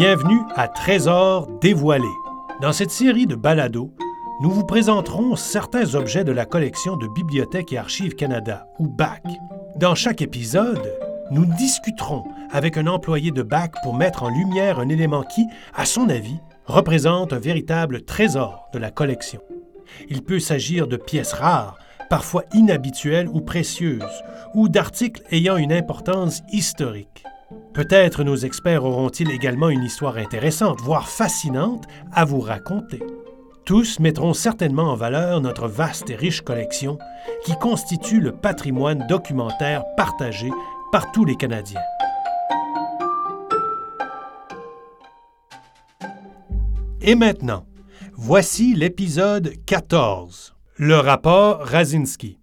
Bienvenue à Trésors dévoilés. Dans cette série de balados, nous vous présenterons certains objets de la collection de Bibliothèque et Archives Canada, ou BAC. Dans chaque épisode, nous discuterons avec un employé de BAC pour mettre en lumière un élément qui, à son avis, représente un véritable trésor de la collection. Il peut s'agir de pièces rares, parfois inhabituelles ou précieuses, ou d'articles ayant une importance historique. Peut-être nos experts auront-ils également une histoire intéressante, voire fascinante, à vous raconter. Tous mettront certainement en valeur notre vaste et riche collection qui constitue le patrimoine documentaire partagé par tous les Canadiens. Et maintenant, voici l'épisode 14, le rapport Razinski.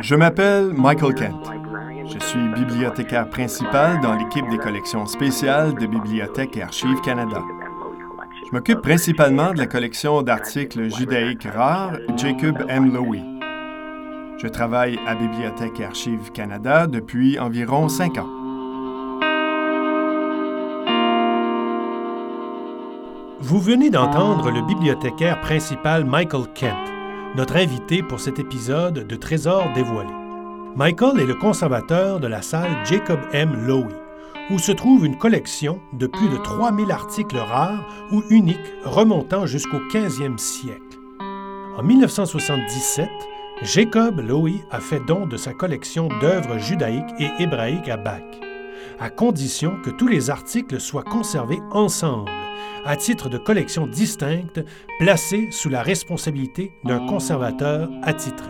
Je m'appelle Michael Kent. Je suis bibliothécaire principal dans l'équipe des collections spéciales de Bibliothèque et Archives Canada. Je m'occupe principalement de la collection d'articles judaïques rares Jacob M. Lowy. Je travaille à Bibliothèque et Archives Canada depuis environ cinq ans. Vous venez d'entendre le bibliothécaire principal Michael Kent notre invité pour cet épisode de Trésors dévoilés. Michael est le conservateur de la salle Jacob M. Lowy, où se trouve une collection de plus de 3000 articles rares ou uniques remontant jusqu'au 15e siècle. En 1977, Jacob Lowy a fait don de sa collection d'œuvres judaïques et hébraïques à Bach, à condition que tous les articles soient conservés ensemble à titre de collection distincte placée sous la responsabilité d'un conservateur attitré.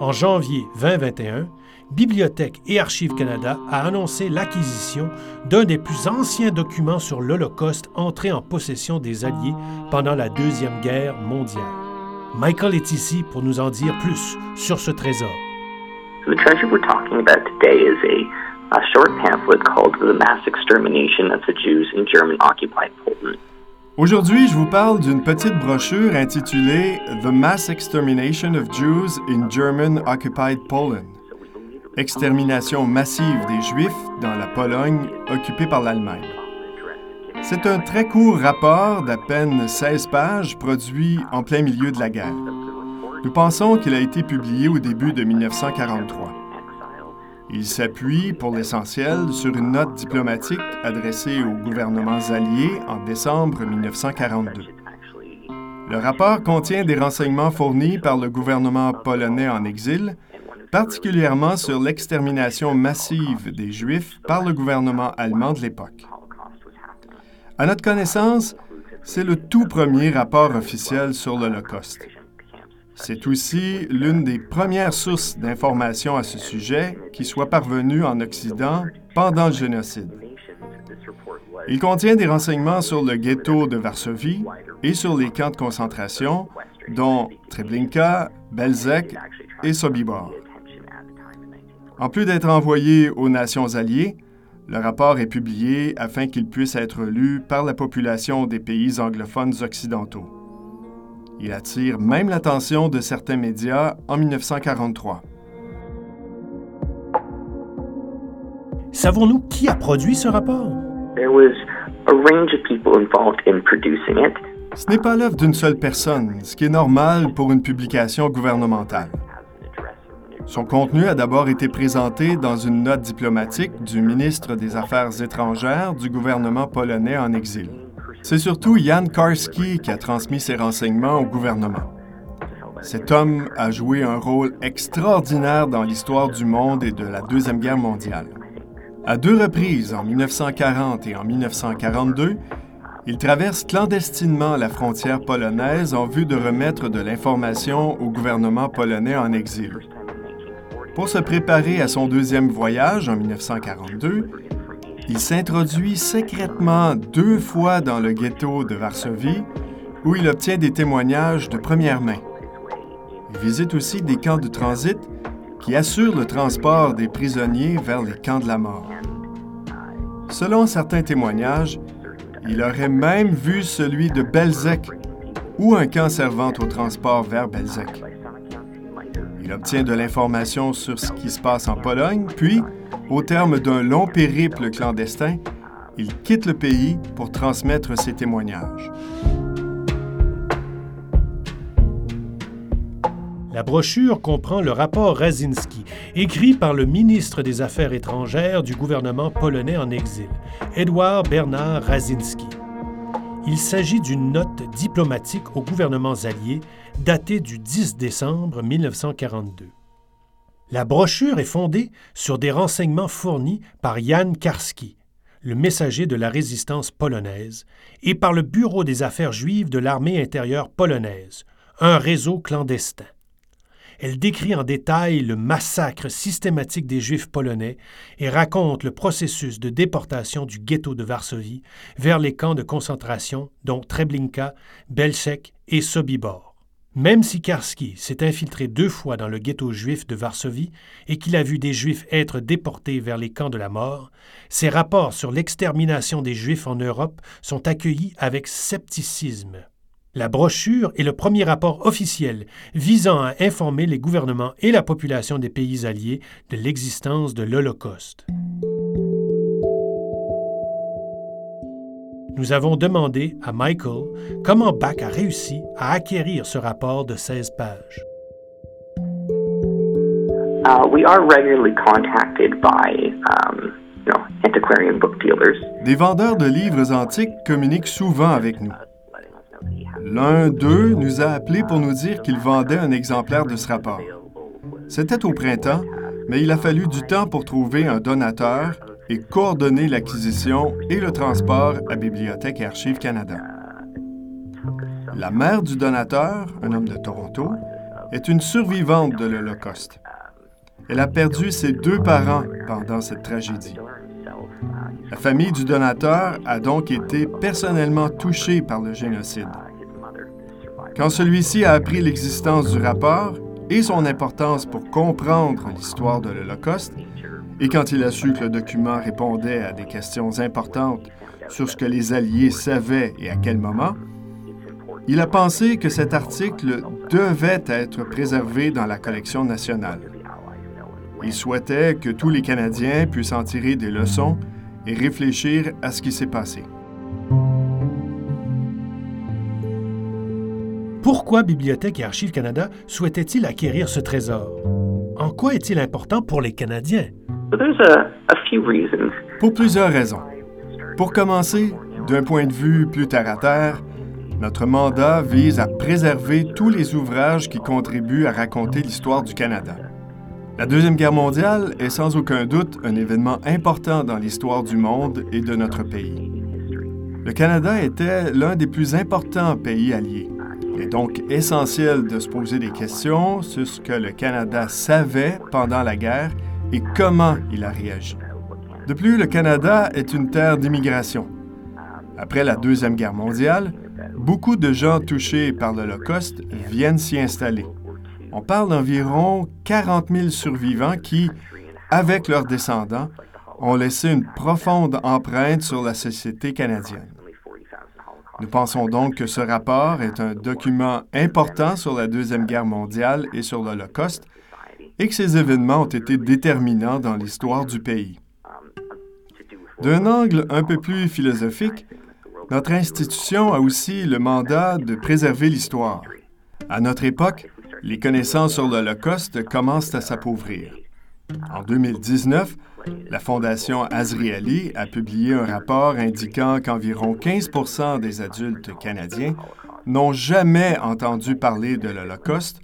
En janvier 2021, Bibliothèque et Archives Canada a annoncé l'acquisition d'un des plus anciens documents sur l'Holocauste entré en possession des Alliés pendant la Deuxième Guerre mondiale. Michael est ici pour nous en dire plus sur ce trésor. the treasure we're talking about today is a a short pamphlet called The Mass Extermination of the Jews in German Occupied Poland. Aujourd'hui, je vous parle d'une petite brochure intitulée The Mass Extermination of Jews in German Occupied Poland. Extermination massive des Juifs dans la Pologne occupée par l'Allemagne. C'est un très court rapport d'à peine 16 pages produit en plein milieu de la guerre. Nous pensons qu'il a été publié au début de 1943. Il s'appuie, pour l'essentiel, sur une note diplomatique adressée aux gouvernements alliés en décembre 1942. Le rapport contient des renseignements fournis par le gouvernement polonais en exil, particulièrement sur l'extermination massive des Juifs par le gouvernement allemand de l'époque. À notre connaissance, c'est le tout premier rapport officiel sur l'Holocauste. C'est aussi l'une des premières sources d'informations à ce sujet qui soit parvenue en Occident pendant le génocide. Il contient des renseignements sur le ghetto de Varsovie et sur les camps de concentration, dont Treblinka, Belzec et Sobibor. En plus d'être envoyé aux nations alliées, le rapport est publié afin qu'il puisse être lu par la population des pays anglophones occidentaux. Il attire même l'attention de certains médias en 1943. Savons-nous qui a produit ce rapport? Ce n'est pas l'œuvre d'une seule personne, ce qui est normal pour une publication gouvernementale. Son contenu a d'abord été présenté dans une note diplomatique du ministre des Affaires étrangères du gouvernement polonais en exil. C'est surtout Jan Karski qui a transmis ses renseignements au gouvernement. Cet homme a joué un rôle extraordinaire dans l'histoire du monde et de la Deuxième Guerre mondiale. À deux reprises, en 1940 et en 1942, Il traverse clandestinement la frontière polonaise en vue de remettre de l'information au gouvernement polonais en exil. Pour se préparer à son deuxième voyage en 1942, il s'introduit secrètement deux fois dans le ghetto de Varsovie, où il obtient des témoignages de première main. Il visite aussi des camps de transit qui assurent le transport des prisonniers vers les camps de la mort. Selon certains témoignages, il aurait même vu celui de Belzec ou un camp servant au transport vers Belzec. Il obtient de l'information sur ce qui se passe en Pologne, puis, au terme d'un long périple clandestin, il quitte le pays pour transmettre ses témoignages. La brochure comprend le rapport Razinski, écrit par le ministre des Affaires étrangères du gouvernement polonais en exil, Edouard Bernard Razinski. Il s'agit d'une note diplomatique aux gouvernements alliés datée du 10 décembre 1942. La brochure est fondée sur des renseignements fournis par Jan Karski, le messager de la résistance polonaise, et par le Bureau des affaires juives de l'armée intérieure polonaise, un réseau clandestin. Elle décrit en détail le massacre systématique des Juifs polonais et raconte le processus de déportation du ghetto de Varsovie vers les camps de concentration dont Treblinka, Belzec et Sobibor. Même si Karski s'est infiltré deux fois dans le ghetto juif de Varsovie et qu'il a vu des Juifs être déportés vers les camps de la mort, ses rapports sur l'extermination des Juifs en Europe sont accueillis avec scepticisme. La brochure est le premier rapport officiel visant à informer les gouvernements et la population des pays alliés de l'existence de l'Holocauste. Nous avons demandé à Michael comment Bach a réussi à acquérir ce rapport de 16 pages. Uh, we are regularly contacted by um, you know, antiquarian book dealers. Des vendeurs de livres antiques communiquent souvent avec nous. L'un d'eux nous a appelés pour nous dire qu'il vendait un exemplaire de ce rapport. C'était au printemps, mais il a fallu du temps pour trouver un donateur et coordonner l'acquisition et le transport à Bibliothèque et Archives Canada. La mère du donateur, un homme de Toronto, est une survivante de l'Holocauste. Elle a perdu ses deux parents pendant cette tragédie. La famille du donateur a donc été personnellement touchée par le génocide. Quand celui-ci a appris l'existence du rapport et son importance pour comprendre l'histoire de l'Holocauste, et quand il a su que le document répondait à des questions importantes sur ce que les Alliés savaient et à quel moment, il a pensé que cet article devait être préservé dans la collection nationale. Il souhaitait que tous les Canadiens puissent en tirer des leçons et réfléchir à ce qui s'est passé. Pourquoi Bibliothèque et Archives Canada souhaitait-il acquérir ce trésor? En quoi est-il important pour les Canadiens? Pour plusieurs raisons. Pour commencer, d'un point de vue plus terre-à-terre, notre mandat vise à préserver tous les ouvrages qui contribuent à raconter l'histoire du Canada. La Deuxième Guerre mondiale est sans aucun doute un événement important dans l'histoire du monde et de notre pays. Le Canada était l'un des plus importants pays alliés. Il est donc essentiel de se poser des questions sur ce que le Canada savait pendant la guerre et comment il a réagi. De plus, le Canada est une terre d'immigration. Après la Deuxième Guerre mondiale, beaucoup de gens touchés par l'Holocauste viennent s'y installer. On parle d'environ 40 000 survivants qui, avec leurs descendants, ont laissé une profonde empreinte sur la société canadienne. Nous pensons donc que ce rapport est un document important sur la Deuxième Guerre mondiale et sur l'Holocauste et que ces événements ont été déterminants dans l'histoire du pays. D'un angle un peu plus philosophique, notre institution a aussi le mandat de préserver l'histoire. À notre époque, les connaissances sur l'Holocauste commencent à s'appauvrir. En 2019, la Fondation Azrieli a publié un rapport indiquant qu'environ 15% des adultes canadiens n'ont jamais entendu parler de l'Holocauste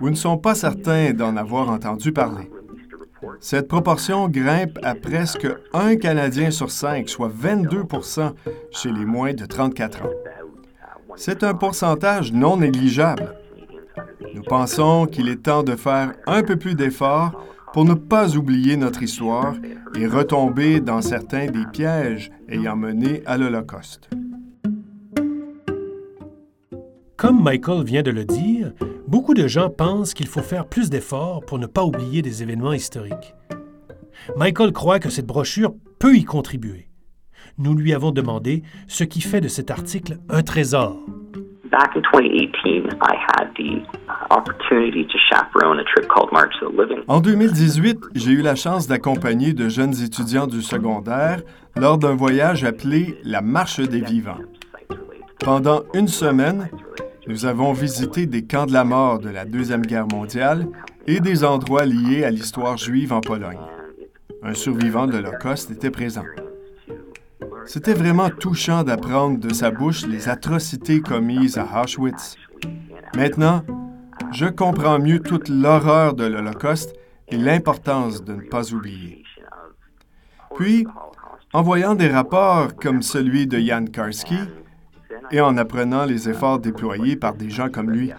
ou ne sont pas certains d'en avoir entendu parler. Cette proportion grimpe à presque un Canadien sur cinq, soit 22% chez les moins de 34 ans. C'est un pourcentage non négligeable. Nous pensons qu'il est temps de faire un peu plus d'efforts pour ne pas oublier notre histoire et retomber dans certains des pièges ayant mené à l'Holocauste. Comme Michael vient de le dire, beaucoup de gens pensent qu'il faut faire plus d'efforts pour ne pas oublier des événements historiques. Michael croit que cette brochure peut y contribuer. Nous lui avons demandé ce qui fait de cet article un trésor. Back in 2018, I had the En 2018, j'ai eu la chance d'accompagner de jeunes étudiants du secondaire lors d'un voyage appelé la Marche des Vivants. Pendant une semaine, nous avons visité des camps de la mort de la Deuxième Guerre mondiale et des endroits liés à l'histoire juive en Pologne. Un survivant de l'Holocauste était présent. C'était vraiment touchant d'apprendre de sa bouche les atrocités commises à Auschwitz. Maintenant, je comprends mieux toute l'horreur de l'Holocauste et l'importance de ne pas oublier. Puis, en voyant des rapports comme celui de Jan Karski et en apprenant les efforts déployés par des gens comme lui,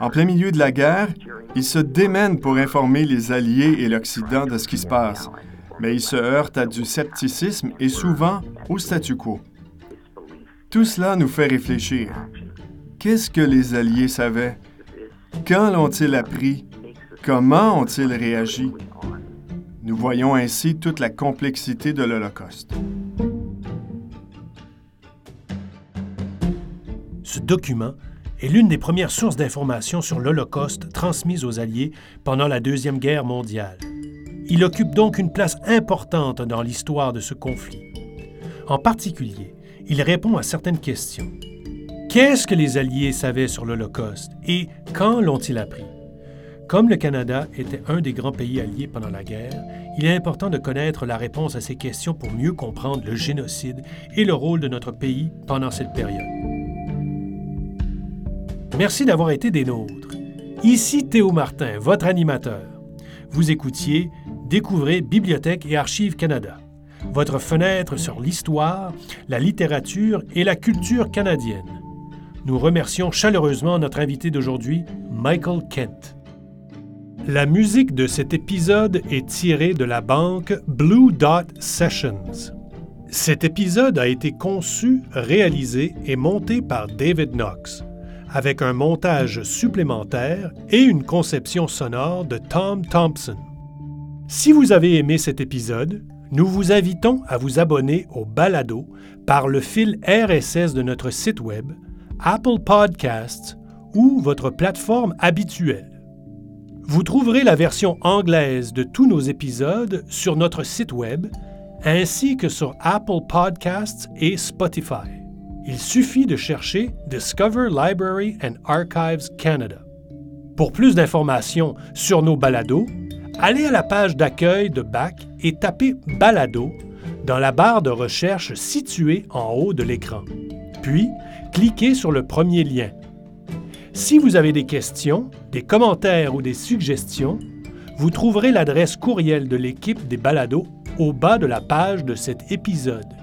en plein milieu de la guerre, il se démène pour informer les Alliés et l'Occident de ce qui se passe, mais il se heurte à du scepticisme et souvent au statu quo. Tout cela nous fait réfléchir. Qu'est-ce que les Alliés savaient? Quand l'ont-ils appris? Comment ont-ils réagi? Nous voyons ainsi toute la complexité de l'Holocauste. Ce document est l'une des premières sources d'informations sur l'Holocauste transmises aux Alliés pendant la Deuxième Guerre mondiale. Il occupe donc une place importante dans l'histoire de ce conflit. En particulier, il répond à certaines questions. Qu'est-ce que les Alliés savaient sur l'Holocauste et quand l'ont-ils appris? Comme le Canada était un des grands pays alliés pendant la guerre, il est important de connaître la réponse à ces questions pour mieux comprendre le génocide et le rôle de notre pays pendant cette période. Merci d'avoir été des nôtres. Ici Théo Martin, votre animateur. Vous écoutiez Découvrez Bibliothèque et Archives Canada, votre fenêtre sur l'histoire, la littérature et la culture canadienne. Nous remercions chaleureusement notre invité d'aujourd'hui, Michael Kent. La musique de cet épisode est tirée de la banque Blue Dot Sessions. Cet épisode a été conçu, réalisé et monté par David Knox, avec un montage supplémentaire et une conception sonore de Tom Thompson. Si vous avez aimé cet épisode, nous vous invitons à vous abonner au balado par le fil RSS de notre site Web, Apple Podcasts ou votre plateforme habituelle. Vous trouverez la version anglaise de tous nos épisodes sur notre site Web ainsi que sur Apple Podcasts et Spotify. Il suffit de chercher Discover Library and Archives Canada. Pour plus d'informations sur nos balados, allez à la page d'accueil de BAC et tapez Balado dans la barre de recherche située en haut de l'écran. Puis, cliquez sur le premier lien. Si vous avez des questions, des commentaires ou des suggestions, vous trouverez l'adresse courriel de l'équipe des balados au bas de la page de cet épisode.